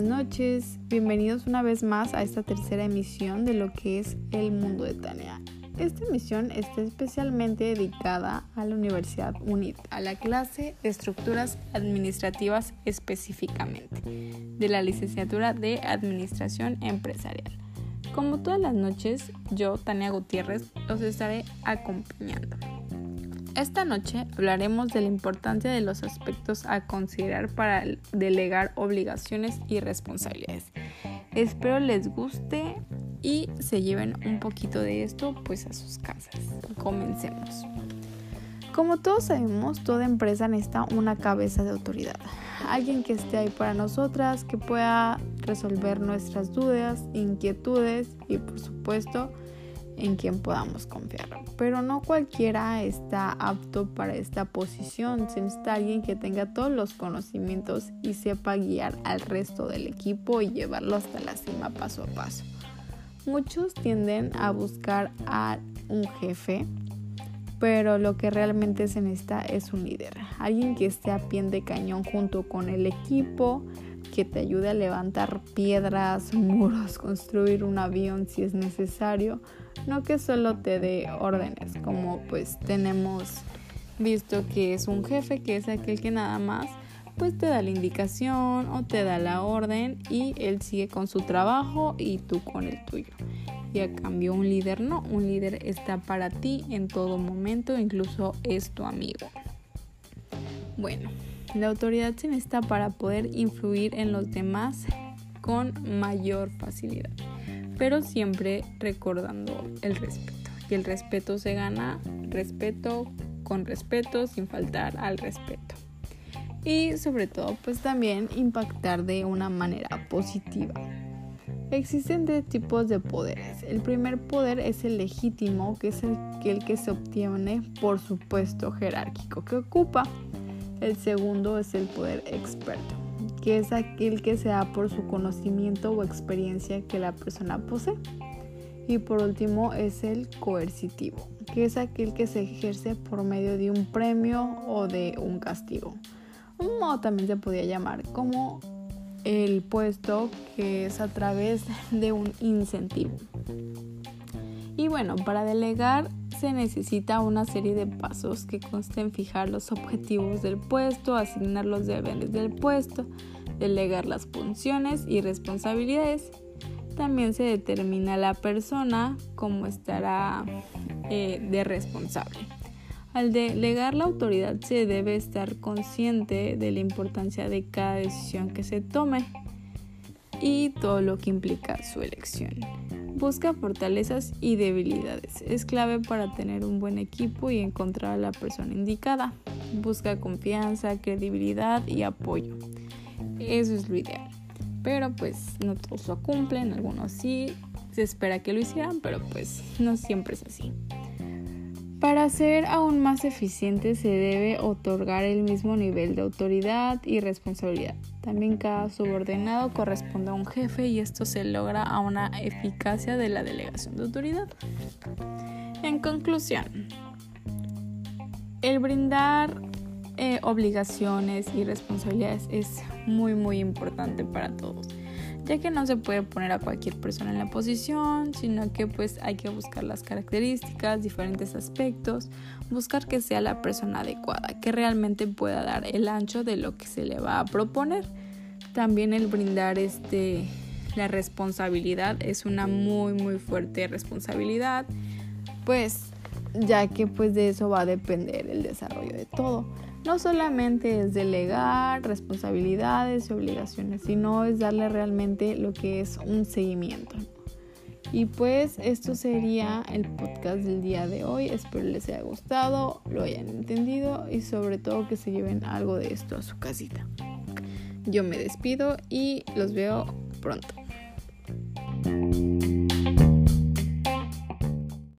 buenas noches. Bienvenidos una vez más a esta tercera emisión de lo que es el mundo de Tania. Esta emisión está especialmente dedicada a la Universidad UNIT, a la clase de estructuras administrativas específicamente, de la licenciatura de Administración Empresarial. Como todas las noches, yo, Tania Gutiérrez, los estaré acompañando. Esta noche hablaremos de la importancia de los aspectos a considerar para delegar obligaciones y responsabilidades. Espero les guste y se lleven un poquito de esto pues a sus casas. Comencemos. Como todos sabemos, toda empresa necesita una cabeza de autoridad, alguien que esté ahí para nosotras, que pueda resolver nuestras dudas, inquietudes y por supuesto en quien podamos confiar. Pero no cualquiera está apto para esta posición. Se necesita alguien que tenga todos los conocimientos y sepa guiar al resto del equipo y llevarlo hasta la cima paso a paso. Muchos tienden a buscar a un jefe, pero lo que realmente se necesita es un líder. Alguien que esté a pie de cañón junto con el equipo, que te ayude a levantar piedras, muros, construir un avión si es necesario, no que solo te dé órdenes, como pues tenemos visto que es un jefe, que es aquel que nada más pues te da la indicación o te da la orden y él sigue con su trabajo y tú con el tuyo. Y a cambio un líder no, un líder está para ti en todo momento, incluso es tu amigo. Bueno, la autoridad se necesita para poder influir en los demás con mayor facilidad pero siempre recordando el respeto. Y el respeto se gana respeto con respeto sin faltar al respeto. Y sobre todo pues también impactar de una manera positiva. Existen tres tipos de poderes. El primer poder es el legítimo, que es el, el que se obtiene por su puesto jerárquico que ocupa. El segundo es el poder experto que es aquel que se da por su conocimiento o experiencia que la persona posee. Y por último es el coercitivo, que es aquel que se ejerce por medio de un premio o de un castigo. Modo también se podría llamar como el puesto que es a través de un incentivo. Y bueno, para delegar se necesita una serie de pasos que consten fijar los objetivos del puesto, asignar los deberes del puesto, delegar las funciones y responsabilidades. También se determina la persona como estará eh, de responsable. Al delegar la autoridad se debe estar consciente de la importancia de cada decisión que se tome y todo lo que implica su elección. Busca fortalezas y debilidades. Es clave para tener un buen equipo y encontrar a la persona indicada. Busca confianza, credibilidad y apoyo. Eso es lo ideal. Pero pues no todos lo cumplen, algunos sí. Se espera que lo hicieran, pero pues no siempre es así. Para ser aún más eficiente se debe otorgar el mismo nivel de autoridad y responsabilidad. También cada subordinado corresponde a un jefe y esto se logra a una eficacia de la delegación de autoridad. En conclusión, el brindar eh, obligaciones y responsabilidades es muy muy importante para todos ya que no se puede poner a cualquier persona en la posición, sino que pues hay que buscar las características, diferentes aspectos, buscar que sea la persona adecuada, que realmente pueda dar el ancho de lo que se le va a proponer. También el brindar este la responsabilidad es una muy muy fuerte responsabilidad, pues ya que pues de eso va a depender el desarrollo de todo no solamente es delegar responsabilidades y obligaciones, sino es darle realmente lo que es un seguimiento. Y pues esto sería el podcast del día de hoy. Espero les haya gustado, lo hayan entendido y sobre todo que se lleven algo de esto a su casita. Yo me despido y los veo pronto.